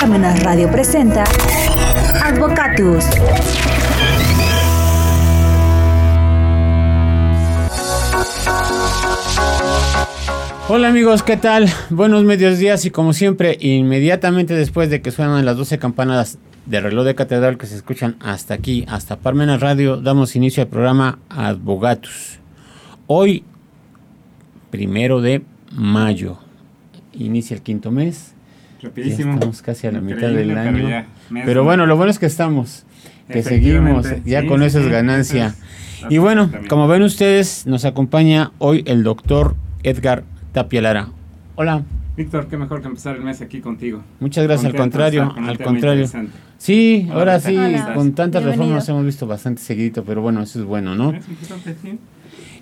Parmenas Radio presenta Advocatus. Hola amigos, ¿qué tal? Buenos medios días y como siempre, inmediatamente después de que suenan las 12 campanadas de reloj de catedral que se escuchan hasta aquí, hasta Parmenas Radio, damos inicio al programa Advogatus. Hoy, primero de mayo, inicia el quinto mes. Rapidísimo. estamos casi a la mitad del año. Pero, bueno, lo bueno es que estamos, que seguimos, ya con eso es ganancia. y bueno, como ven ustedes, nos acompaña hoy el doctor Edgar Tapia Lara. Hola. Víctor, qué mejor que empezar el mes aquí contigo. Muchas gracias, al contrario, al contrario. Sí, ahora sí, con tantas reformas hemos visto bastante seguidito, pero bueno, eso es bueno, ¿no?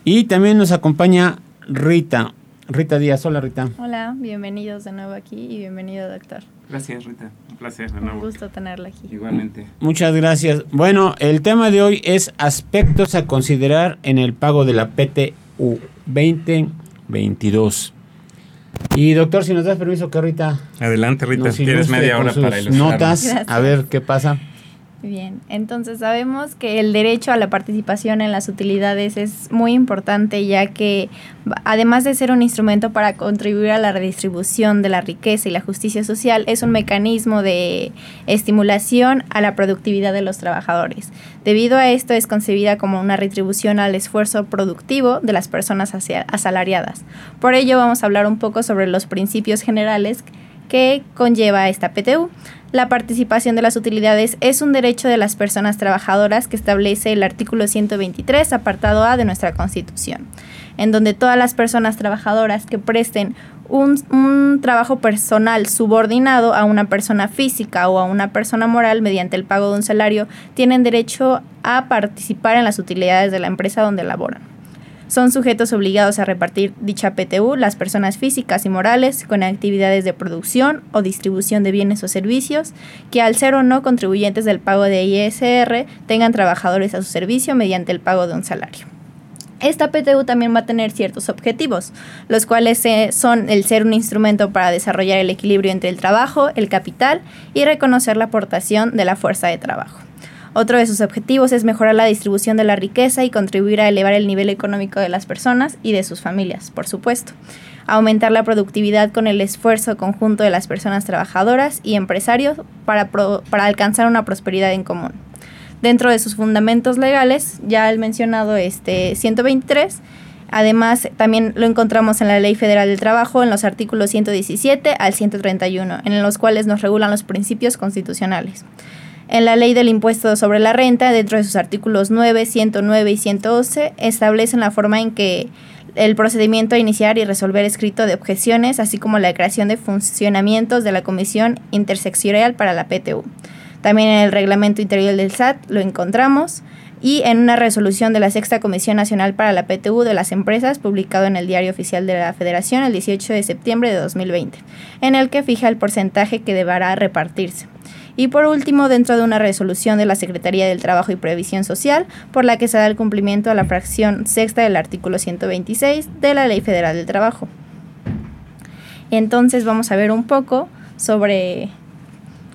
Y también nos acompaña Rita. Rita Díaz, hola Rita. Hola, bienvenidos de nuevo aquí y bienvenido doctor. Gracias Rita, un placer de nuevo. Un gusto tenerla aquí. Igualmente. Muchas gracias. Bueno, el tema de hoy es aspectos a considerar en el pago de la PTU 2022. Y doctor, si nos das permiso que Rita... Adelante Rita, tienes media hora para ilustrar. Notas, a ver qué pasa. Bien, entonces sabemos que el derecho a la participación en las utilidades es muy importante ya que además de ser un instrumento para contribuir a la redistribución de la riqueza y la justicia social, es un mecanismo de estimulación a la productividad de los trabajadores. Debido a esto es concebida como una retribución al esfuerzo productivo de las personas asalariadas. Por ello vamos a hablar un poco sobre los principios generales que conlleva esta PTU. La participación de las utilidades es un derecho de las personas trabajadoras que establece el artículo 123, apartado A de nuestra Constitución, en donde todas las personas trabajadoras que presten un, un, trabajo personal subordinado a una persona física o a una persona moral mediante el pago de un salario tienen derecho a participar en las utilidades de la empresa donde laboran. Son sujetos obligados a repartir dicha PTU las personas físicas y morales con actividades de producción o distribución de bienes o servicios que al ser o no contribuyentes del pago de ISR tengan trabajadores a su servicio mediante el pago de un salario. Esta PTU también va a tener ciertos objetivos, los cuales eh, son el ser un instrumento para desarrollar el equilibrio entre el trabajo, el capital y reconocer la aportación de la fuerza de trabajo. Otro de sus objetivos es mejorar la distribución de la riqueza y contribuir a elevar el nivel económico de las personas y de sus familias, por supuesto. Aumentar la productividad con el esfuerzo conjunto de las personas trabajadoras y empresarios para, para alcanzar una prosperidad en común. Dentro de sus fundamentos legales, ya el mencionado este 123, Además, también lo encontramos en la Ley Federal del Trabajo, en los artículos 117 al 131, en los cuales nos regulan los principios constitucionales. En la ley del impuesto sobre la renta, dentro de sus artículos 9, 109 y 111, establecen la forma en que el procedimiento a iniciar y resolver escrito de objeciones, así como la creación de funcionamientos de la Comisión Intersectorial para la PTU. También en el reglamento interior del SAT lo encontramos y en una resolución de la Sexta Comisión Nacional para la PTU de las Empresas, publicado en el Diario Oficial de la Federación el 18 de septiembre de 2020, en el que fija el porcentaje que deberá repartirse. Y por último, dentro de una resolución de la Secretaría del Trabajo y Previsión Social, por la que se da el cumplimiento a la fracción sexta del artículo 126 de la Ley Federal del Trabajo. Entonces vamos a ver un poco sobre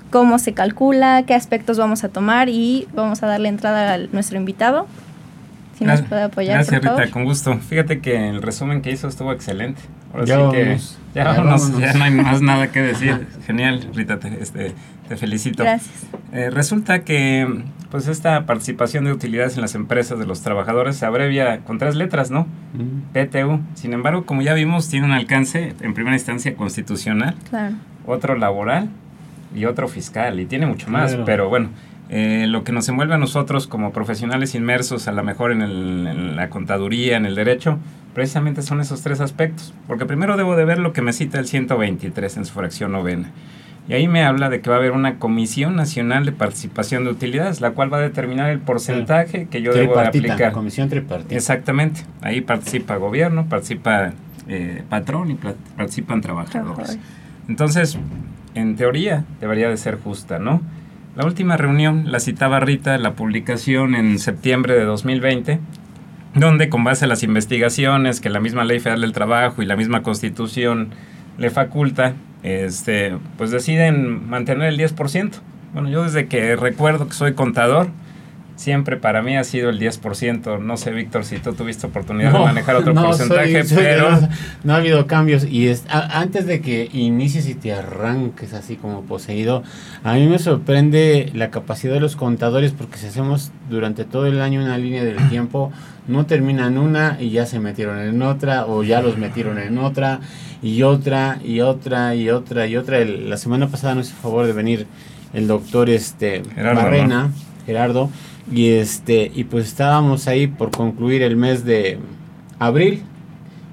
cómo se calcula, qué aspectos vamos a tomar y vamos a darle entrada a nuestro invitado. Si nos puede apoyar. Gracias, Rita, con gusto. Fíjate que el resumen que hizo estuvo excelente. Ahora ya que ya, ya, no hay más nada que decir. Genial, Rita, te, este, te felicito. Gracias. Eh, resulta que pues esta participación de utilidades en las empresas de los trabajadores se abrevia con tres letras, ¿no? Mm. PTU. Sin embargo, como ya vimos, tiene un alcance en primera instancia constitucional, claro. otro laboral y otro fiscal, y tiene mucho más, pero bueno. Eh, lo que nos envuelve a nosotros como profesionales inmersos a lo mejor en, en, la contaduría, en el derecho, precisamente son esos tres aspectos. Porque primero debo de ver lo que me cita el 123 en su fracción novena. Y ahí me habla de que va a haber una Comisión Nacional de Participación de Utilidades, la cual va a determinar el porcentaje que yo debo de aplicar. Comisión tripartita. Exactamente. Ahí participa gobierno, participa eh, patrón y participan trabajadores. Entonces, en teoría, debería de ser justa, ¿no? La última reunión la citaba Rita, la publicación en septiembre de 2020, donde con base a las investigaciones que la misma Ley Federal del Trabajo y la misma Constitución le faculta, este, pues deciden mantener el 10%. Bueno, yo desde que recuerdo que soy contador, siempre para mí ha sido el 10%. No sé, Víctor, si tú tuviste oportunidad de manejar otro porcentaje, pero... No, ha habido cambios. Y es, antes de que inicies y te arranques así como poseído, a mí me sorprende la capacidad de los contadores porque si hacemos durante todo el año una línea del tiempo, no terminan una y ya se metieron en otra o ya los metieron en otra y otra y otra y otra y otra. la semana pasada nos hizo favor de venir el doctor este Barrena, Gerardo y este, y pues estábamos ahí por concluir el mes de abril.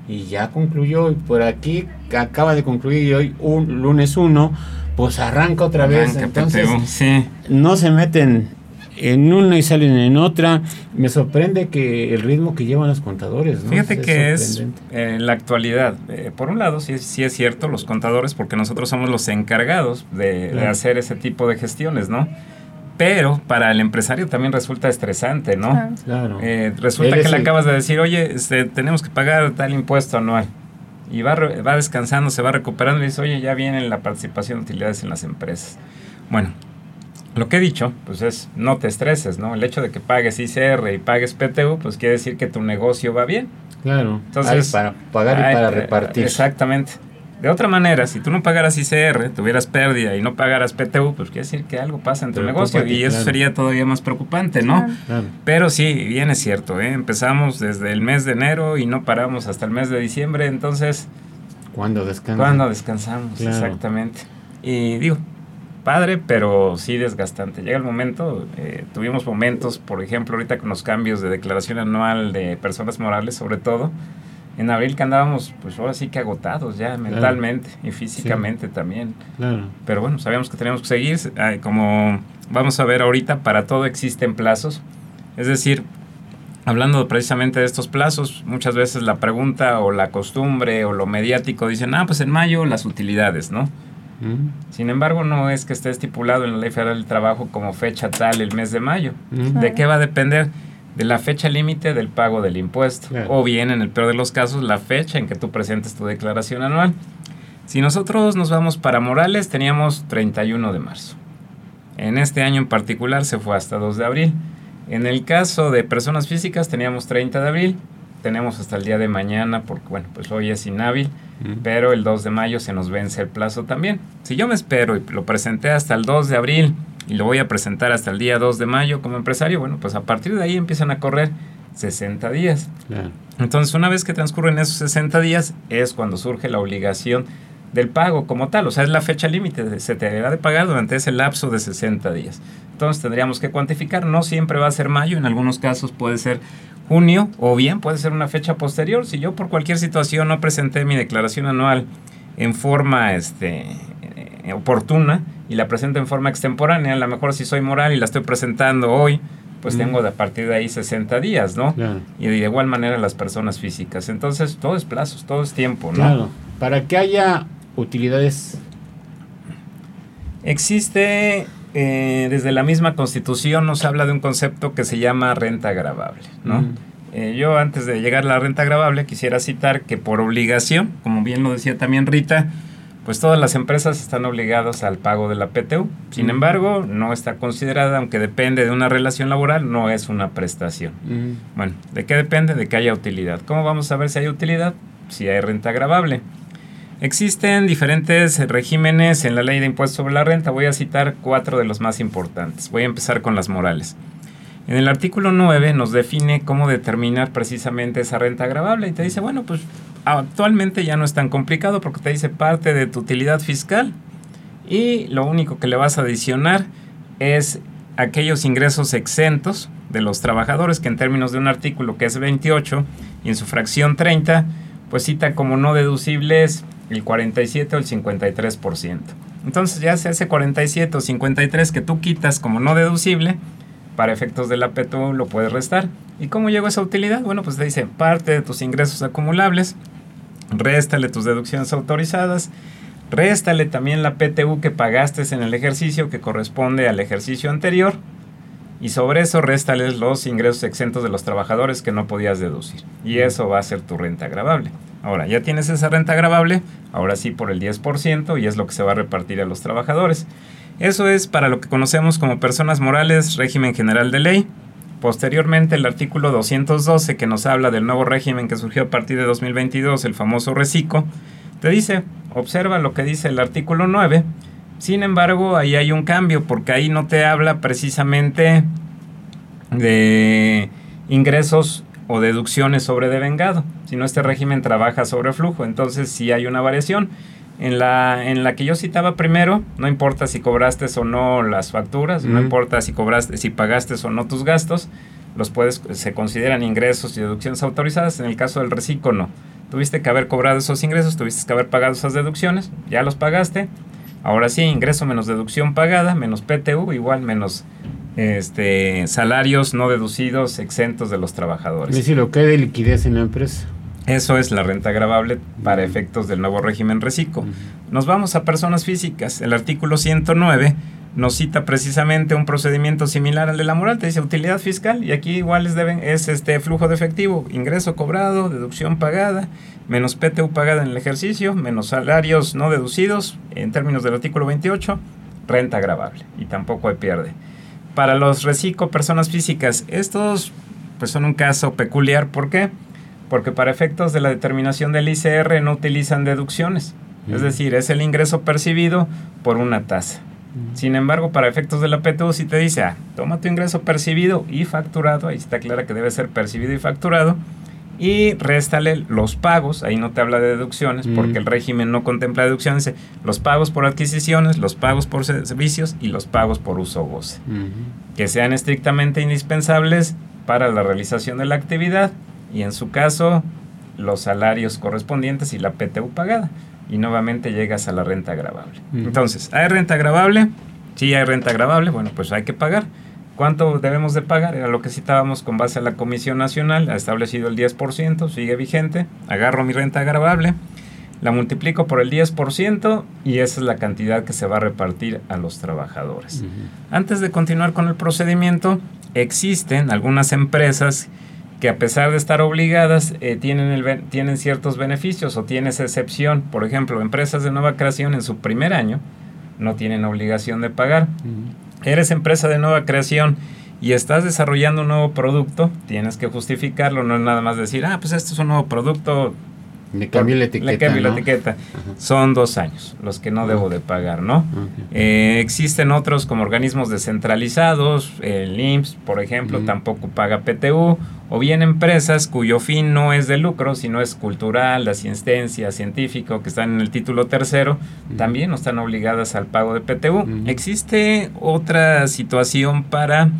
Y ya concluyó. Y por aquí acaba de concluir. Y hoy, un lunes 1, pues arranca otra vez. Entonces, no se meten en una y salen en otra. Me sorprende que el ritmo que llevan los contadores. Fíjate que es en la actualidad. Eh, por un lado, sí, sí es cierto, los contadores, porque nosotros somos los encargados de, de hacer ese tipo de gestiones, ¿no? Pero para el empresario también resulta estresante, ¿no? Claro. Eh, resulta que le acabas de decir, oye, este, tenemos que pagar tal impuesto anual. Y va, va descansando, se va recuperando y dice, oye, ya viene la participación de utilidades en las empresas. Bueno, lo que he dicho, pues es, no te estreses, ¿no? El hecho de que pagues ICR y pagues PTU, pues quiere decir que tu negocio va bien. Claro. Entonces, para pagar y para repartir. Exactamente. De otra manera, si tú no pagaras ICR, tuvieras pérdida y no pagaras PTU, pues quiere decir que algo pasa en tu negocio y eso sería todavía más preocupante, ¿no? Pero sí, bien es cierto, ¿eh? empezamos desde el mes de enero y no paramos hasta el mes de diciembre, entonces... ¿Cuándo descansamos? ¿Cuándo descansamos? Exactamente. Y digo, padre, pero sí desgastante. Llega el momento, eh, tuvimos momentos, por ejemplo, ahorita con los cambios de declaración anual de personas morales, sobre todo, en abril que andábamos, pues ahora sí que agotados ya mentalmente y físicamente también. Pero bueno, sabíamos que teníamos que seguir. Como vamos a ver ahorita, para todo existen plazos. Es decir, hablando precisamente de estos plazos, muchas veces la pregunta o la costumbre o lo mediático dicen, ah, pues en mayo las utilidades, ¿no? Sin embargo, no es que esté estipulado en la Ley Federal del Trabajo como fecha tal el mes de mayo. ¿De qué va a depender? De la fecha límite del pago del impuesto. O bien, en el peor de los casos, la fecha en que tú presentes tu declaración anual. Si nosotros nos vamos para Morales, teníamos 31 de marzo. En este año en particular se fue hasta 2 de abril. En el caso de personas físicas teníamos 30 de abril, tenemos hasta el día de mañana, porque bueno, pues hoy es inhábil, pero el 2 de mayo se nos vence el plazo también. Si yo me espero y lo presenté hasta el 2 de abril y lo voy a presentar hasta el día 2 de mayo como empresario, bueno, pues a partir de ahí empiezan a correr 60 días. Entonces, una vez que transcurren esos 60 días, es cuando surge la obligación del pago como tal, o sea, es la fecha límite, se te deberá de pagar durante ese lapso de 60 días. Entonces tendríamos que cuantificar, no siempre va a ser mayo, en algunos casos puede ser junio o bien puede ser una fecha posterior. Si yo por cualquier situación no presenté mi declaración anual en forma este, oportuna y la presento en forma extemporánea, a lo mejor si soy moral y la estoy presentando hoy, pues tengo de a partir de ahí 60 días, ¿no? Y de igual manera las personas físicas. Entonces, todo es plazos, todo es tiempo, ¿no? Claro. Para que haya utilidades. Existe, eh, desde la misma constitución nos habla de un concepto que se llama renta agravable, ¿no? Eh, yo antes de llegar a la renta agravable quisiera citar que por obligación, como bien lo decía también Rita, pues todas las empresas están obligadas al pago de la PTU. Sin embargo, no está considerada, aunque depende de una relación laboral, no es una prestación. Bueno, ¿de qué depende? De que haya utilidad. ¿Cómo vamos a ver si hay utilidad? Si hay renta agravable. Existen diferentes regímenes en la ley de impuestos sobre la renta. Voy a citar cuatro de los más importantes. Voy a empezar con las morales. En el artículo 9 nos define cómo determinar precisamente esa renta agravable y te dice, bueno, pues actualmente ya no es tan complicado porque te dice parte de tu utilidad fiscal y lo único que le vas a adicionar es aquellos ingresos exentos de los trabajadores que en términos de un artículo que es 28 y en su fracción 30 pues cita como no deducibles el 47 o el 53%. Entonces ya sea ese 47 o 53 que tú quitas como no deducible, para efectos del APTU lo puedes restar. ¿Y cómo llegó esa utilidad? Bueno, pues te dice parte de tus ingresos acumulables réstale tus deducciones autorizadas, réstale también la PTU que pagaste en el ejercicio que corresponde al ejercicio anterior y sobre eso réstales los ingresos exentos de los trabajadores que no podías deducir. Y eso va a ser tu renta agravable. Ahora, ya tienes esa renta agravable, ahora sí por el 10% y es lo que se va a repartir a los trabajadores. Eso es para lo que conocemos como personas morales, régimen general de ley. Posteriormente, el artículo 212, que nos habla del nuevo régimen que surgió a partir de 2022, el famoso RECICO, te dice, observa lo que dice el artículo 9. Sin embargo, ahí hay un cambio, porque ahí no te habla precisamente de ingresos o deducciones sobre devengado, sino este régimen trabaja sobre flujo. Entonces, sí hay una variación. En la, en la que yo citaba primero, no importa si cobraste o no las facturas, no importa si cobraste, si pagaste o no tus gastos, los puedes, se consideran ingresos y deducciones autorizadas. En el caso del reciclo, no. Tuviste que haber cobrado esos ingresos, tuviste que haber pagado esas deducciones, ya los pagaste. Ahora sí, ingreso menos deducción pagada, menos PTU, igual menos este, salarios no deducidos exentos de los trabajadores. Es decir, lo que hay de liquidez en la empresa. Eso es la renta agravable para efectos del nuevo régimen reciclo. Nos vamos a personas físicas. El artículo 109 nos cita precisamente un procedimiento similar al de la moral, te dice utilidad fiscal y aquí igual es, deben, es este flujo de efectivo, ingreso cobrado, deducción pagada, menos PTU pagada en el ejercicio, menos salarios no deducidos en términos del artículo 28, renta agravable y tampoco hay pierde. Para los reciclo personas físicas, estos pues son un caso peculiar, ¿por qué? porque para efectos de la determinación del ICR no utilizan deducciones. Es decir, es el ingreso percibido por una tasa. Sin embargo, para efectos de la PTU, si te dice, ah, toma tu ingreso percibido y facturado, ahí está clara que debe ser percibido y facturado, y réstale los pagos, ahí no te habla de deducciones, porque el régimen no contempla deducciones, dice los pagos por adquisiciones, los pagos por servicios y los pagos por uso o goce, que sean estrictamente indispensables para la realización de la actividad y en su caso los salarios correspondientes y la PTU pagada. Y nuevamente llegas a la renta agravable. Entonces, ¿hay renta agravable? Sí, hay renta agravable. Bueno, pues hay que pagar. ¿Cuánto debemos de pagar? Era lo que citábamos con base a la Comisión Nacional. Ha establecido el 10%, sigue vigente. Agarro mi renta agravable, la multiplico por el 10% y esa es la cantidad que se va a repartir a los trabajadores. Antes de continuar con el procedimiento, existen algunas empresas que a pesar de estar obligadas eh, tienen, el, tienen ciertos beneficios o tienes excepción. Por ejemplo, empresas de nueva creación en su primer año no tienen obligación de pagar. Eres empresa de nueva creación y estás desarrollando un nuevo producto, tienes que justificarlo, no es nada más decir, ah, pues esto es un nuevo producto, le cambio la etiqueta. Le cambio la etiqueta. Son dos años los que no debo de pagar, ¿no? Eh, existen otros como organismos descentralizados, el IMSS, por ejemplo, tampoco paga PTU, o bien empresas cuyo fin no es de lucro, sino es cultural, de asistencia, científico, que están en el título tercero, también no están obligadas al pago de PTU. Existe otra situación para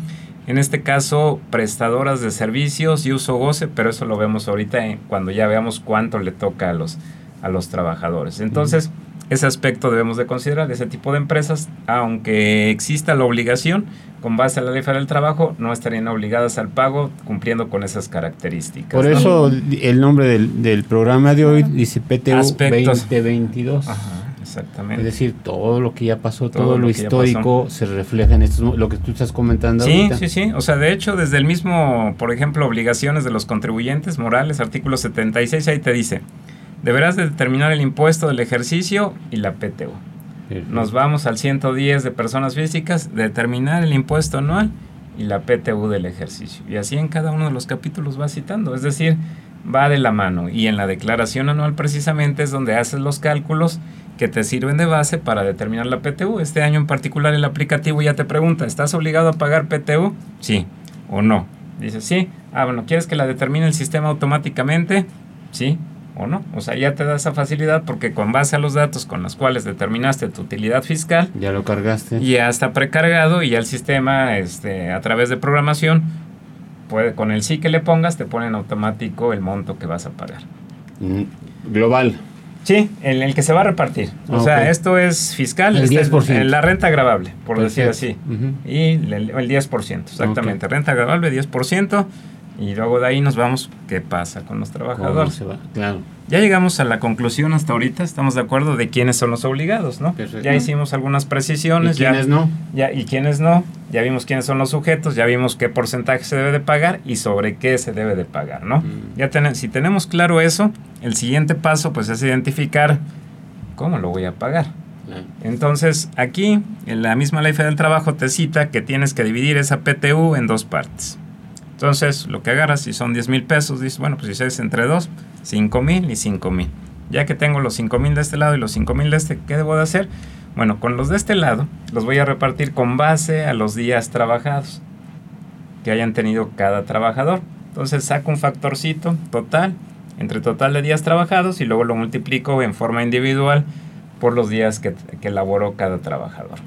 en este caso prestadoras de servicios y uso goce, pero eso lo vemos ahorita cuando ya veamos cuánto le toca a los, a los trabajadores. Entonces, ese aspecto debemos de considerar, ese tipo de empresas, aunque exista la obligación, con base a la ley federal del trabajo, no estarían obligadas al pago cumpliendo con esas características. Por eso el nombre del, del, programa de hoy dice PTU 2022. Ajá. Exactamente. Es decir, todo lo que ya pasó, todo, lo, histórico se refleja en esto, lo que tú estás comentando. Sí, sí, sí. O sea, de hecho, desde el mismo, por ejemplo, obligaciones de los contribuyentes morales, artículo 76, ahí te dice, deberás de determinar el impuesto del ejercicio y la PTU. Nos vamos al 110 de personas físicas, determinar el impuesto anual y la PTU del ejercicio. Y así en cada uno de los capítulos va citando. Es decir, va de la mano. Y en la declaración anual precisamente es donde haces los cálculos que te sirven de base para determinar la PTU. Este año en particular el aplicativo ya te pregunta, ¿estás obligado a pagar PTU? Sí o no. Dices, sí. Ah, bueno, ¿quieres que la determine el sistema automáticamente? Sí o no. O sea, ya te da esa facilidad porque con base a los datos con los cuales determinaste tu utilidad fiscal, ya lo cargaste. Ya está precargado y ya el sistema, este, a través de programación, puede, con el sí que le pongas, te pone en automático el monto que vas a pagar. Mm, global. Sí, en el que se va a repartir. O sea, esto es fiscal, el 10%. Este la renta agravable, por decir así. Y el, 10%, exactamente. Renta agravable, 10%. Y luego de ahí nos vamos, ¿qué pasa con los trabajadores? Claro. Ya llegamos a la conclusión hasta ahorita, estamos de acuerdo de quiénes son los obligados, ¿no? Ya hicimos algunas precisiones. ¿Y quiénes no? Ya, y quiénes no, ya vimos quiénes son los sujetos, ya vimos qué porcentaje se debe de pagar y sobre qué se debe de pagar, ¿no? Mm. Ya si tenemos claro eso, el siguiente paso pues es identificar cómo lo voy a pagar. Entonces, aquí, en la misma ley federal del trabajo te cita que tienes que dividir esa PTU en dos partes. Entonces, lo que agarras, si son 10 mil pesos, dices, bueno, pues si es entre dos, 5 mil y 5 mil. Ya que tengo los 5 mil de este lado y los 5 mil de este, ¿qué debo de hacer? Bueno, con los de este lado los voy a repartir con base a los días trabajados que hayan tenido cada trabajador. Entonces saco un factorcito total entre total de días trabajados y luego lo multiplico en forma individual por los días que, que elaboró cada trabajador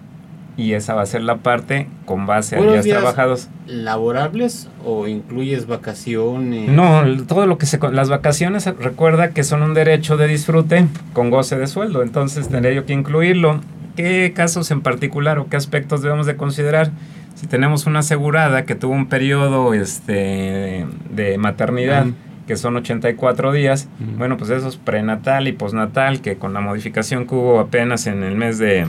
y esa va a ser la parte con base a días, trabajados. ¿Laborables o incluyes vacaciones? No, todo lo que se... Las vacaciones, recuerda que son un derecho de disfrute con goce de sueldo, entonces tendría yo que incluirlo. ¿Qué casos en particular o qué aspectos debemos de considerar? Si tenemos una asegurada que tuvo un periodo este, de maternidad, que son 84 días, bueno, pues eso es prenatal y postnatal, que con la modificación que hubo apenas en el mes de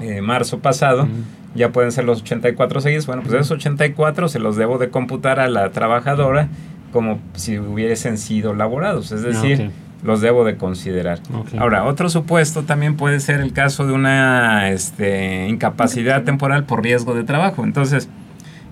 eh, marzo pasado, ya pueden ser los 84 seguidos. Bueno, pues esos 84 se los debo de computar a la trabajadora como si hubiesen sido laborados, es decir, los debo de considerar. Ahora, otro supuesto también puede ser el caso de una este, incapacidad temporal por riesgo de trabajo. Entonces,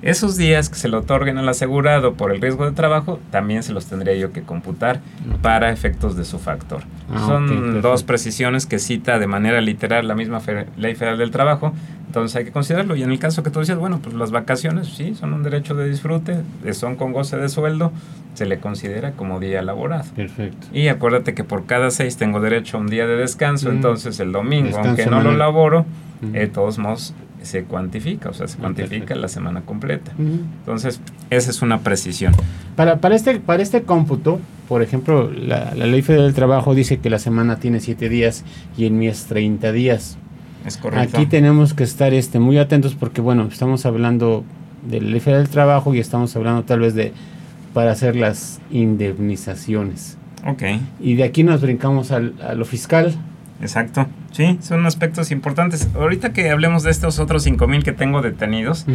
esos días que se le otorguen al asegurado por el riesgo de trabajo, también se los tendría yo que computar para efectos de su factor. Ah, Son dos precisiones que cita de manera literal la misma Ley Federal del Trabajo, entonces hay que considerarlo. Y en el caso que tú decías, bueno, pues las vacaciones sí son un derecho de disfrute, son con goce de sueldo, se le considera como día laborado. Perfecto. Y acuérdate que por cada seis tengo derecho a un día de descanso, entonces el domingo, aunque no lo laboro, de todos modos se cuantifica, o sea, se cuantifica la semana completa. Entonces, esa es una precisión. Para, para, este, para este cómputo, por ejemplo, la, Ley Federal del Trabajo dice que la semana tiene 7 días y en mes 30 días. Es correcto. Aquí tenemos que estar este, muy atentos porque, bueno, estamos hablando de la Ley Federal del Trabajo y estamos hablando tal vez de para hacer las indemnizaciones. Ok. Y de aquí nos brincamos al, a lo fiscal. Exacto. Sí, son aspectos importantes. Ahorita que hablemos de estos otros 5000 que tengo detenidos,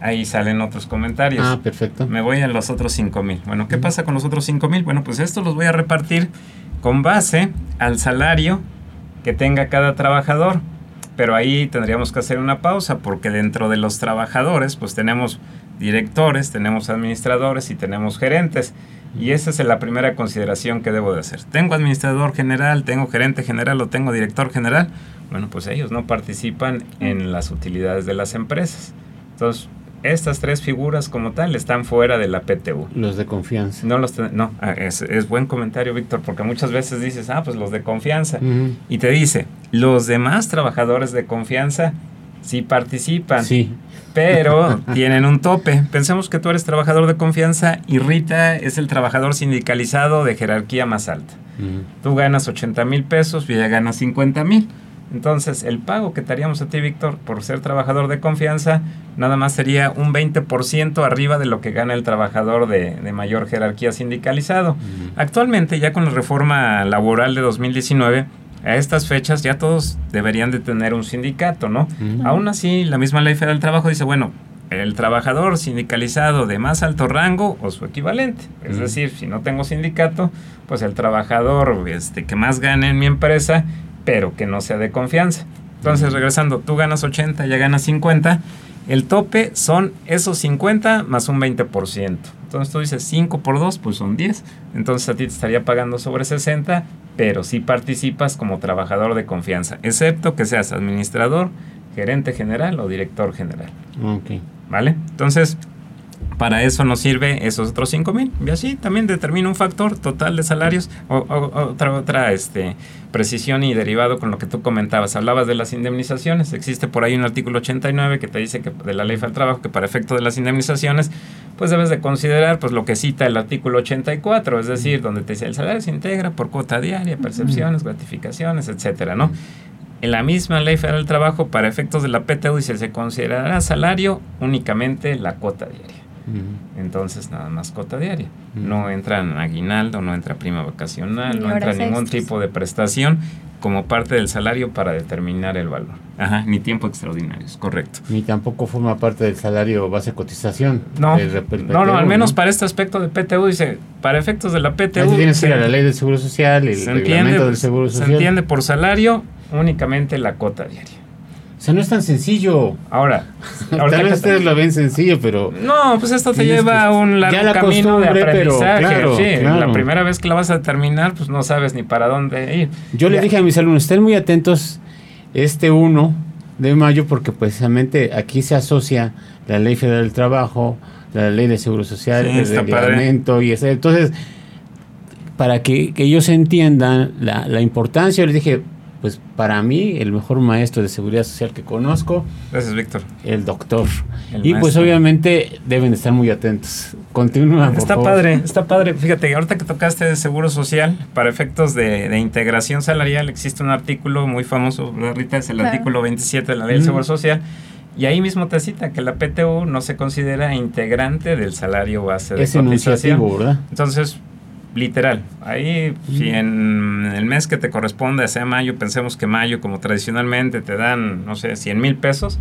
ahí salen otros comentarios. Ah, perfecto. Me voy a los otros 5000. Bueno, ¿qué pasa con los otros 5000? Bueno, pues estos los voy a repartir con base al salario que tenga cada trabajador. Pero ahí tendríamos que hacer una pausa porque dentro de los trabajadores, pues tenemos directores, tenemos administradores y tenemos gerentes. Y esa es la primera consideración que debo de hacer. ¿Tengo administrador general, tengo gerente general o tengo director general? Bueno, pues ellos no participan en las utilidades de las empresas. Entonces, estas tres figuras como tal están fuera de la PTU. Los de confianza. No, los no ah, es, es, buen comentario, Víctor, porque muchas veces dices, ah, pues los de confianza. Y te dice, los demás trabajadores de confianza sí participan. Sí pero tienen un tope. Pensemos que tú eres trabajador de confianza y Rita es el trabajador sindicalizado de jerarquía más alta. Tú ganas 80 mil pesos y ella gana 50 mil. Entonces, el pago que te haríamos a ti, Víctor, por ser trabajador de confianza, nada más sería un 20% arriba de lo que gana el trabajador de, mayor jerarquía sindicalizado. Actualmente, ya con la reforma laboral de 2019, a estas fechas ya todos deberían de tener un sindicato, ¿no? Aún así, la misma ley federal del trabajo dice, bueno, el trabajador sindicalizado de más alto rango o su equivalente. Es decir, si no tengo sindicato, pues el trabajador este, que más gane en mi empresa, pero que no sea de confianza. Entonces, regresando, tú ganas 80, ya ganas 50. El tope son esos 50 más un 20%. Entonces tú dices 5 por 2, pues son 10. Entonces a ti te estaría pagando sobre 60, pero si participas como trabajador de confianza, excepto que seas administrador, gerente general o director general. Ok. ¿Vale? Entonces, para eso nos sirve esos otros 5 mil. Y así también determina un factor total de salarios. O, otra, otra este, precisión y derivado con lo que tú comentabas. Hablabas de las indemnizaciones. Existe por ahí un artículo 89 que te dice que de la ley del trabajo que para efecto de las indemnizaciones, pues debes de considerar pues lo que cita el artículo 84, es decir, donde te dice el salario se integra por cuota diaria, percepciones, gratificaciones, etcétera, ¿no? En la misma ley federal del trabajo, para efectos de la PTU, dice se considerará salario únicamente la cuota diaria. Entonces, nada más cota diaria. No entra en aguinaldo, no entra prima vacacional, no entra ningún tipo de prestación como parte del salario para determinar el valor. Ajá, ni tiempo extraordinario, es correcto. Ni tampoco forma parte del salario base cotización. No, no, no, al menos para este aspecto de PTU, dice, para efectos de la PTU. tiene que la ley del Seguro Social, el reglamento del Seguro Social. Se entiende por salario únicamente la cota diaria. O sea, no es tan sencillo. Ahora, tal vez ustedes lo ven sencillo, pero... No, pues esto te lleva a un largo camino de aprendizaje. sí, la primera vez que la vas a terminar, pues no sabes ni para dónde ir. Yo le dije a mis alumnos, estén muy atentos este 1 de mayo, porque precisamente aquí se asocia la Ley Federal del Trabajo, la Ley de Seguro Social, el reglamento y ese. Entonces, para que, ellos entiendan la, la importancia, yo les dije, pues para mí el mejor maestro de seguridad social que conozco. Gracias, Víctor. El doctor. y pues obviamente deben estar muy atentos. Continúa. Está padre, está padre. Fíjate, ahorita que tocaste de seguro social, para efectos de, integración salarial, existe un artículo muy famoso, Rita? Es el artículo 27 de la ley del seguro social. Y ahí mismo te cita que la PTU no se considera integrante del salario base de es cotización. ¿verdad? Entonces, literal. Ahí, si en el mes que te corresponde, sea mayo, pensemos que mayo, como tradicionalmente te dan, no sé, 100 mil pesos,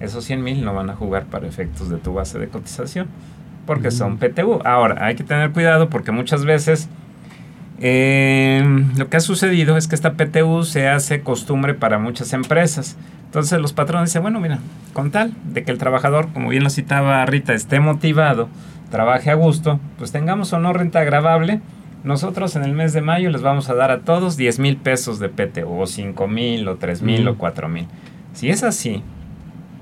esos 100 mil no van a jugar para efectos de tu base de cotización, porque son PTU. Ahora, hay que tener cuidado porque muchas veces eh, lo que ha sucedido es que esta PTU se hace costumbre para muchas empresas. Entonces los patrones dicen, bueno, mira, con tal de que el trabajador, como bien lo citaba Rita, esté motivado, trabaje a gusto, pues tengamos o no renta agravable, nosotros en el mes de mayo les vamos a dar a todos 10 mil pesos de PTU, o 5 mil, o 3 mil, o 4 mil. Si es así,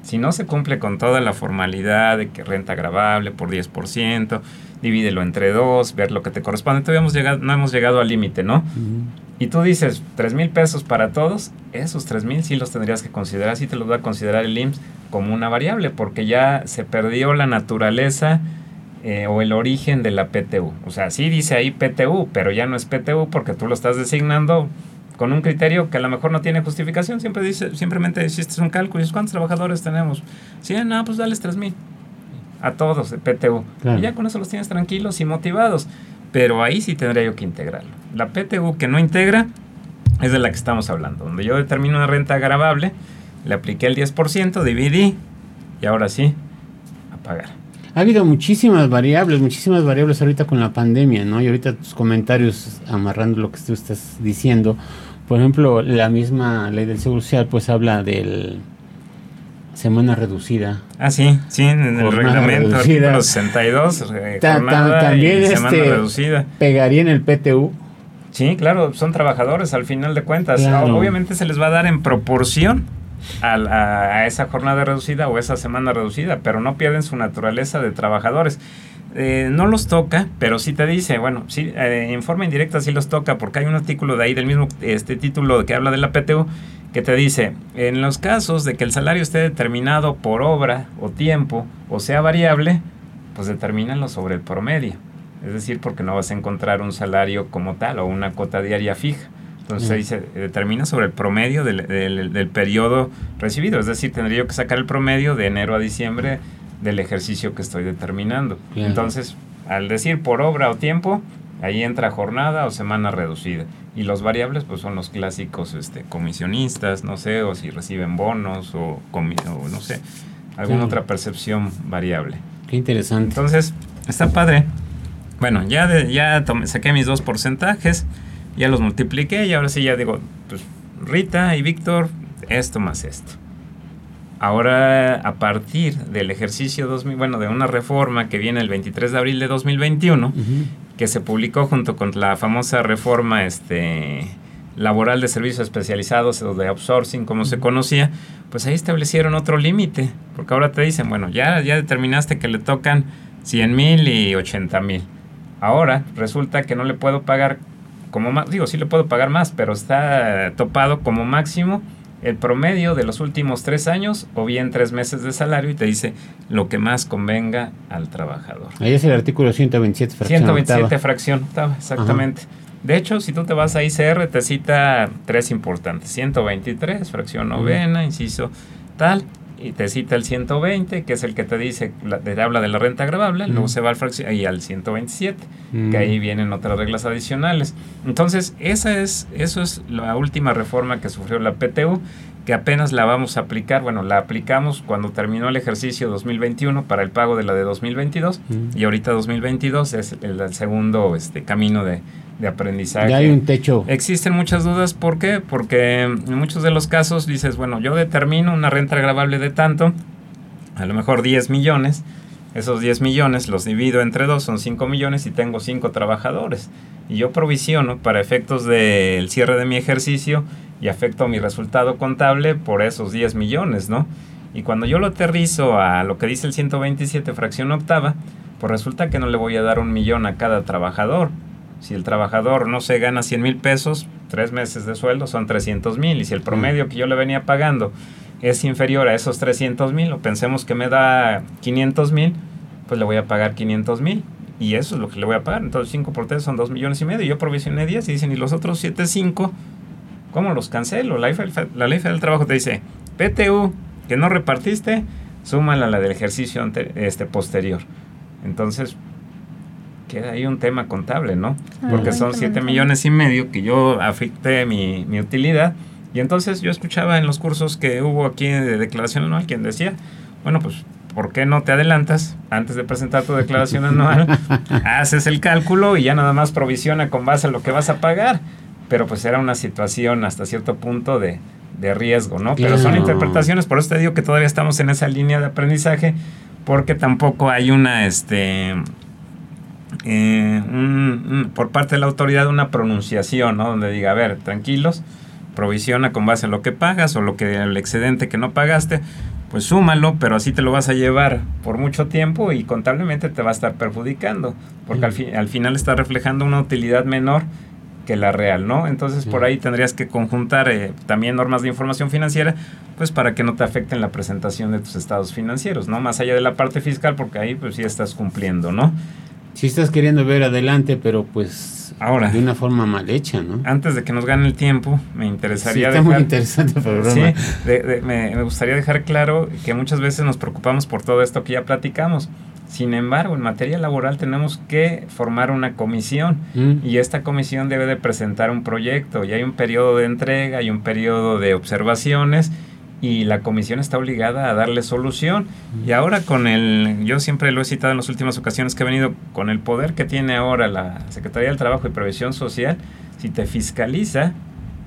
si no se cumple con toda la formalidad de que renta agravable por 10%, divídelo entre dos, ver lo que te corresponde, todavía hemos llegado, no hemos llegado al límite, ¿no? Y tú dices 3 mil pesos para todos, esos 3 mil sí los tendrías que considerar, sí te los va a considerar el IMSS como una variable, porque ya se perdió la naturaleza eh, o el origen de la PTU. O sea, sí dice ahí PTU, pero ya no es PTU porque tú lo estás designando con un criterio que a lo mejor no tiene justificación. Siempre dice, simplemente hiciste un cálculo y dices, ¿cuántos trabajadores tenemos? Sí, no, pues dales 3.000 a todos de PTU. Y ya con eso los tienes tranquilos y motivados. Pero ahí sí tendría yo que integrarlo. La PTU que no integra es de la que estamos hablando, donde yo determino una renta agravable, le apliqué el 10%, dividí y ahora sí, a pagar ha habido muchísimas variables, muchísimas variables ahorita con la pandemia, ¿no? Y ahorita tus comentarios amarrando lo que tú estás diciendo. Por ejemplo, la misma ley del Seguro Social pues habla del semana reducida. Ah, sí, sí, en el reglamento artículo 62, eh, también semana este, reducida. Pegaría en el PTU. Sí, claro, son trabajadores al final de cuentas. Obviamente se les va a dar en proporción a, esa jornada reducida o esa semana reducida, pero no pierden su naturaleza de trabajadores. Eh, no los toca, pero sí te dice, bueno, sí, eh, en forma indirecta sí los toca, porque hay un artículo de ahí del mismo este título que habla de la PTU que te dice, en los casos de que el salario esté determinado por obra o tiempo o sea variable, pues determínalo sobre el promedio. Es decir, porque no vas a encontrar un salario como tal o una cuota diaria fija. Entonces se dice, determina sobre el promedio del, del, periodo recibido. Es decir, tendría yo que sacar el promedio de enero a diciembre del ejercicio que estoy determinando. Entonces, al decir por obra o tiempo, ahí entra jornada o semana reducida. Y los variables, pues son los clásicos este, comisionistas, no sé, o si reciben bonos o, o no sé, alguna otra percepción variable. Qué interesante. Entonces, está padre. Bueno, ya, de, ya saqué mis dos porcentajes ya los multipliqué y ahora sí ya digo, pues Rita y Víctor, esto más esto. Ahora, a partir del ejercicio 2000, bueno, de una reforma que viene el 23 de abril de 2021, que se publicó junto con la famosa reforma este, laboral de servicios especializados o de outsourcing, como se conocía, pues ahí establecieron otro límite, porque ahora te dicen, bueno, ya, ya determinaste que le tocan 100 mil y 80 mil. Ahora resulta que no le puedo pagar como más, digo, sí le puedo pagar más, pero está topado como máximo el promedio de los últimos tres años o bien tres meses de salario y te dice lo que más convenga al trabajador. Ahí es el artículo 127, fracción 127, fracción octava, exactamente. De hecho, si tú te vas a ICR, te cita tres importantes. 123, fracción novena, inciso tal, y te cita el 120, que es el que te dice, te habla de la renta agravable, luego se va al y al 127, que ahí vienen otras reglas adicionales. Entonces, esa es, eso es la última reforma que sufrió la PTU, que apenas la vamos a aplicar, bueno, la aplicamos cuando terminó el ejercicio 2021 para el pago de la de 2022 y ahorita 2022 es el, el segundo este, camino de, de aprendizaje. Ya hay un techo. Existen muchas dudas, ¿por qué? Porque en muchos de los casos dices, bueno, yo determino una renta agravable de tanto, a lo mejor 10 millones, esos 10 millones los divido entre dos, son 5 millones y tengo 5 trabajadores. Y yo provisiono para efectos del cierre de mi ejercicio y afecto mi resultado contable por esos 10 millones, ¿no? Y cuando yo lo aterrizo a lo que dice el 127 fracción octava, pues resulta que no le voy a dar un millón a cada trabajador, si el trabajador no se gana 100 mil pesos, tres meses de sueldo son 300 mil. Y si el promedio que yo le venía pagando es inferior a esos 300 mil, o pensemos que me da 500 mil, pues le voy a pagar 500 mil. Y eso es lo que le voy a pagar. Entonces 5 por 3 son 2 millones y medio. Yo provisioné 10 y dicen, ¿y los otros 7, 5? ¿Cómo los cancelo? La ley, la ley federal del trabajo te dice, PTU, que no repartiste, súmala a la del ejercicio este, posterior. Entonces, queda ahí un tema contable, ¿no? Ah, Porque son 7 millones y medio que yo afecté mi, mi, utilidad. Y entonces yo escuchaba en los cursos que hubo aquí de declaración anual quien decía, bueno, pues, ¿por qué no te adelantas antes de presentar tu declaración anual? haces el cálculo y ya nada más provisiona con base a lo que vas a pagar. Pero pues era una situación hasta cierto punto de, de riesgo, ¿no? Pero son interpretaciones, por eso te digo que todavía estamos en esa línea de aprendizaje, porque tampoco hay una, este, eh, por parte de la autoridad una pronunciación, ¿no? Donde diga, a ver, tranquilos, provisiona con base a lo que pagas o lo que el excedente que no pagaste, pues súmalo, pero así te lo vas a llevar por mucho tiempo y contablemente te va a estar perjudicando, porque al, al final está reflejando una utilidad menor que la real, ¿no? Entonces por ahí tendrías que conjuntar eh, también normas de información financiera, pues para que no te afecten la presentación de tus estados financieros, ¿no? Más allá de la parte fiscal, porque ahí pues sí estás cumpliendo, ¿no? Si estás queriendo ver adelante, pero pues ahora de una forma mal hecha, ¿no? Antes de que nos gane el tiempo, me interesaría sí, está muy interesante el programa. Sí, me, me, gustaría dejar claro que muchas veces nos preocupamos por todo esto que ya platicamos. Sin embargo, en materia laboral tenemos que formar una comisión mm. y esta comisión debe de presentar un proyecto y hay un periodo de entrega, hay un periodo de observaciones y la comisión está obligada a darle solución. Y ahora con el, yo siempre lo he citado en las últimas ocasiones que he venido, con el poder que tiene ahora la Secretaría del Trabajo y Previsión Social, si te fiscaliza,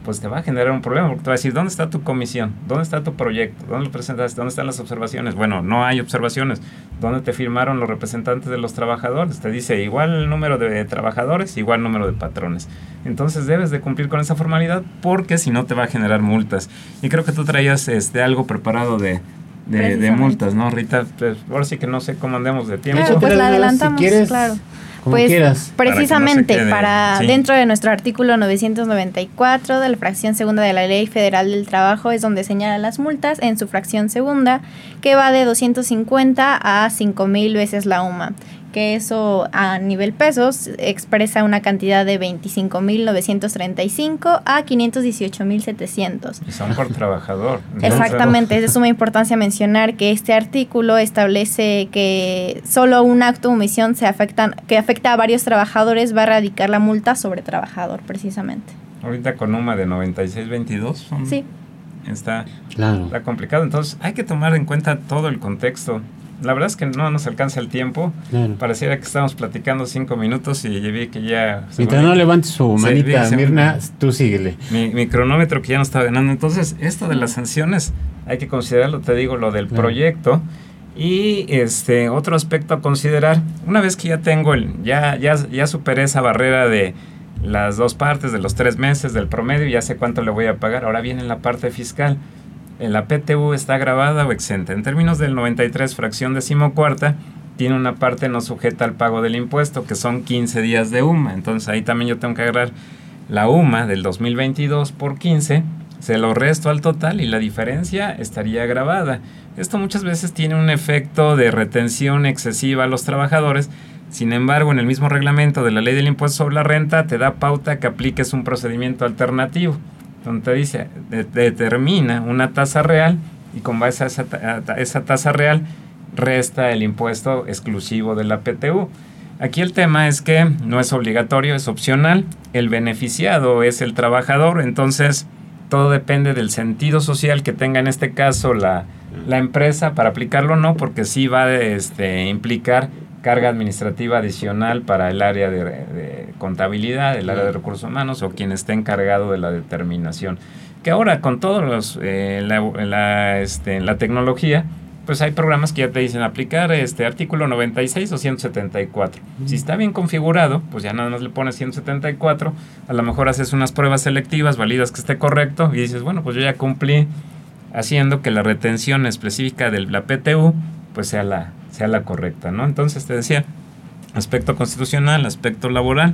pues te va a generar un problema, porque te va a decir, ¿dónde está tu comisión? ¿Dónde está tu proyecto? ¿Dónde lo presentaste? ¿Dónde están las observaciones? Bueno, no hay observaciones. ¿Dónde te firmaron los representantes de los trabajadores? Te dice igual el número de trabajadores, igual el número de patrones. Entonces debes de cumplir con esa formalidad porque si no te va a generar multas. Y creo que tú traías este, algo preparado de, de, multas, ¿no, Rita? Pues, ahora sí que no sé cómo andemos de tiempo. Claro, pues la adelantamos, claro pues precisamente para, dentro de nuestro artículo 994 de la fracción segunda de la Ley Federal del Trabajo es donde señala las multas en su fracción segunda que va de 250 a 5000 veces la UMA que eso a nivel pesos expresa una cantidad de 25.935 a 518.700. Y son por trabajador. Exactamente, es de suma importancia mencionar que este artículo establece que solo un acto o omisión se afectan, que afecta a varios trabajadores va a erradicar la multa sobre trabajador, precisamente. Ahorita con UMA de 9622 Sí. Está, claro. está complicado, entonces hay que tomar en cuenta todo el contexto la verdad es que no nos alcanza el tiempo. Pareciera que estamos platicando cinco minutos y vi que ya... Mientras no levante su manita, Mirna, tú síguele. Mi, cronómetro que ya no está ganando. Entonces, esto de las sanciones hay que considerarlo, te digo, lo del proyecto. Y este otro aspecto a considerar, una vez que ya tengo el, ya, ya, ya superé esa barrera de las dos partes, de los tres meses, del promedio, ya sé cuánto le voy a pagar. Ahora viene la parte fiscal la PTU está grabada o exenta. En términos del 93 fracción decimocuarta, tiene una parte no sujeta al pago del impuesto, que son 15 días de UMA. Entonces ahí también yo tengo que agarrar la UMA del 2022 por 15, se lo resto al total y la diferencia estaría grabada. Esto muchas veces tiene un efecto de retención excesiva a los trabajadores. Sin embargo, en el mismo reglamento de la ley del impuesto sobre la renta te da pauta que apliques un procedimiento alternativo te dice, determina una tasa real y con base a esa, a esa tasa real resta el impuesto exclusivo de la PTU. Aquí el tema es que no es obligatorio, es opcional. El beneficiado es el trabajador, entonces todo depende del sentido social que tenga en este caso la, empresa para aplicarlo o no, porque sí va a este, implicar carga administrativa adicional para el área de, contabilidad, el área de recursos humanos o quien esté encargado de la determinación. Que ahora con todos los, eh, la, este, la tecnología, pues hay programas que ya te dicen aplicar este artículo 96 o 174. Si está bien configurado, pues ya nada más le pones 174, a lo mejor haces unas pruebas selectivas, validas que esté correcto y dices, bueno, pues yo ya cumplí haciendo que la retención específica de la PTU pues sea la, sea la correcta, ¿no? Entonces te decía, aspecto constitucional, aspecto laboral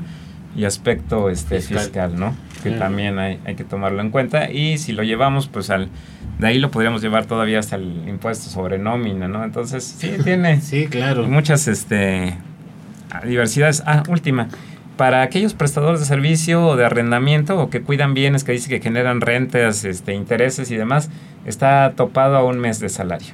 y aspecto este fiscal, ¿no? Que también hay, hay que tomarlo en cuenta y si lo llevamos pues al de ahí lo podríamos llevar todavía hasta el impuesto sobre nómina, ¿no? Entonces, sí, tiene sí, claro. muchas este, diversidades. Ah, última. Para aquellos prestadores de servicio o de arrendamiento o que cuidan bienes que dice que generan rentas, este, intereses y demás, está topado a un mes de salario.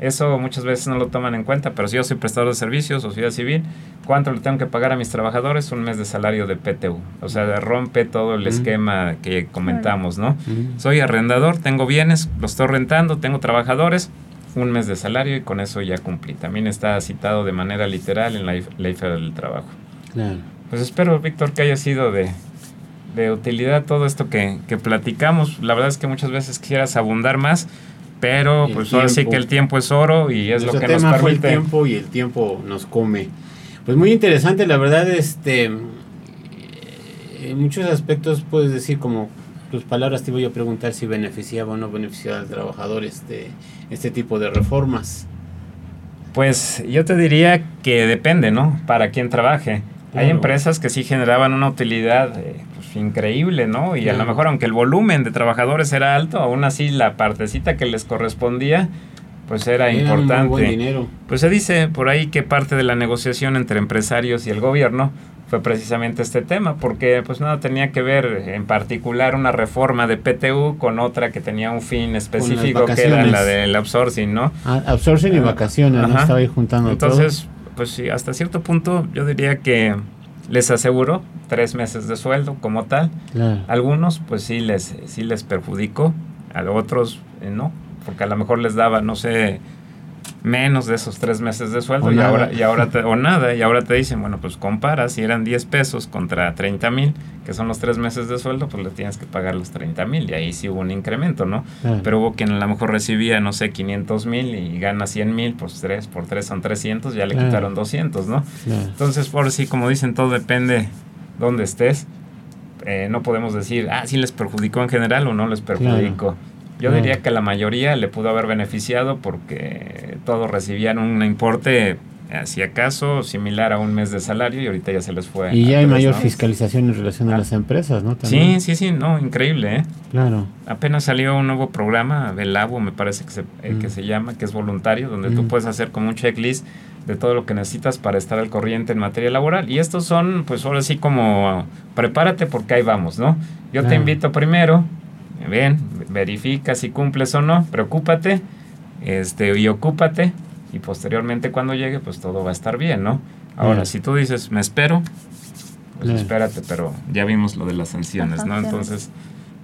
Eso muchas veces no lo toman en cuenta, pero si yo soy prestador de servicios, sociedad civil, ¿cuánto le tengo que pagar a mis trabajadores? Un mes de salario de PTU. O sea, rompe todo el esquema que comentamos, ¿no? Soy arrendador, tengo bienes, los estoy rentando, tengo trabajadores, un mes de salario y con eso ya cumplí. También está citado de manera literal en la Ley Federal del Trabajo. Claro. Pues espero, Víctor, que haya sido de, de utilidad todo esto que, que platicamos. La verdad es que muchas veces quisieras abundar más, pero pues ahora sí que el tiempo es oro y es lo que nos permite. Fue el tiempo y el tiempo nos come. Pues muy interesante, la verdad, este en muchos aspectos puedes decir como tus palabras te voy a preguntar si beneficiaba o no beneficiaba al trabajador este, este tipo de reformas. Pues yo te diría que depende, ¿no? Para quien trabaje. Hay empresas que sí generaban una utilidad eh, increíble, ¿no? Y a lo mejor aunque el volumen de trabajadores era alto, aún así la partecita que les correspondía pues era, importante. dinero. Pues se dice por ahí que parte de la negociación entre empresarios y el gobierno fue precisamente este tema, porque pues nada tenía que ver en particular una reforma de PTU con otra que tenía un fin específico que era la del outsourcing, ¿no? Ah, outsourcing y ah, vacaciones, ¿no? Estaba ahí juntando Entonces, pues sí, hasta cierto punto yo diría que les aseguro tres meses de sueldo como tal. Algunos pues sí les, sí les perjudicó, a otros eh, no, porque a lo mejor les daba, no sé, menos de esos tres meses de sueldo y ahora, y ahora te, o nada, y ahora te dicen, bueno, pues compara, si eran 10 pesos contra 30 mil, que son los tres meses de sueldo, pues le tienes que pagar los 30 mil y ahí sí hubo un incremento, ¿no? Pero hubo quien a lo mejor recibía, no sé, 500 mil y gana 100 mil, pues 3 por 3 son 300, ya le quitaron 200, ¿no? Entonces, por sí, como dicen, todo depende dónde estés. Eh, no podemos decir, ah, sí les perjudicó en general o no les perjudicó. Yo diría que la mayoría le pudo haber beneficiado porque todos recibían un importe, si acaso, similar a un mes de salario y ahorita ya se les fue. Y ya hay mayor fiscalización en relación a ah. las empresas, ¿no? Sí, sí, sí, no, increíble, ¿eh? Claro. Apenas salió un nuevo programa, Velabo me parece que se, eh, que mm. se llama, que es voluntario, donde tú mm. puedes hacer como un checklist de todo lo que necesitas para estar al corriente en materia laboral. Y estos son, pues ahora sí como, prepárate porque ahí vamos, ¿no? Yo te invito primero ven, verifica si cumples o no, preocúpate este, y ocúpate y posteriormente cuando llegue pues todo va a estar bien, ¿no? Ahora, si tú dices, me espero, pues espérate, pero ya vimos lo de las sanciones, ¿no? Entonces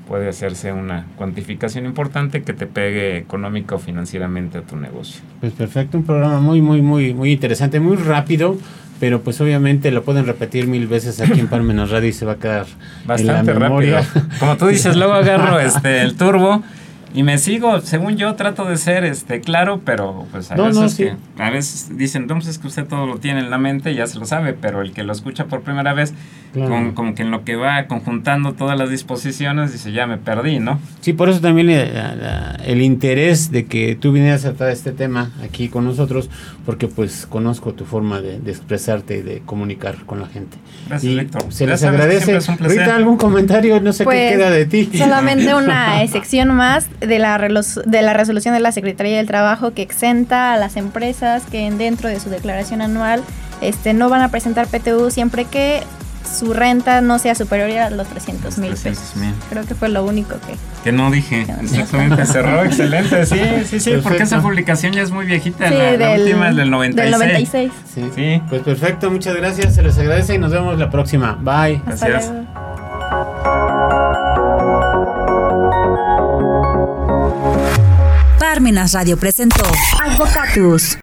puede hacerse una cuantificación importante que te pegue económica o financieramente a tu negocio. Pues perfecto, un programa muy, muy, muy, muy interesante, muy rápido, pero pues obviamente lo pueden repetir mil veces aquí en Parmenas Radio y se va a quedar bastante en la rápido. Como tú dices, luego agarro este el turbo y me sigo, según yo trato de ser este claro, pero pues a veces que, a veces dicen, entonces es que usted todo lo tiene en la mente y ya se lo sabe, pero el que lo escucha por primera vez con, como que en lo que va conjuntando todas las disposiciones, dice, ya me perdí, ¿no? Sí, por eso también el interés de que tú vinieras a tratar este tema aquí con nosotros, porque pues conozco tu forma de, expresarte y de comunicar con la gente. Gracias, Víctor. Se les agradece. Ahorita algún comentario, no sé qué pues, queda de ti. Solamente una sección más de la, de la resolución de la Secretaría del Trabajo que exenta a las empresas que dentro de su declaración anual este, no van a presentar PTU siempre que su renta no sea superior a los 300 mil pesos. Creo que fue lo único que... Que no dije, exactamente, cerró, excelente, sí, sí, sí, porque esa publicación ya es muy viejita, la, última es del 96. Del 96. Sí. sí. Pues perfecto, muchas gracias, se les agradece y nos vemos la próxima. Bye. Gracias. Parmenas Radio presentó Advocatus.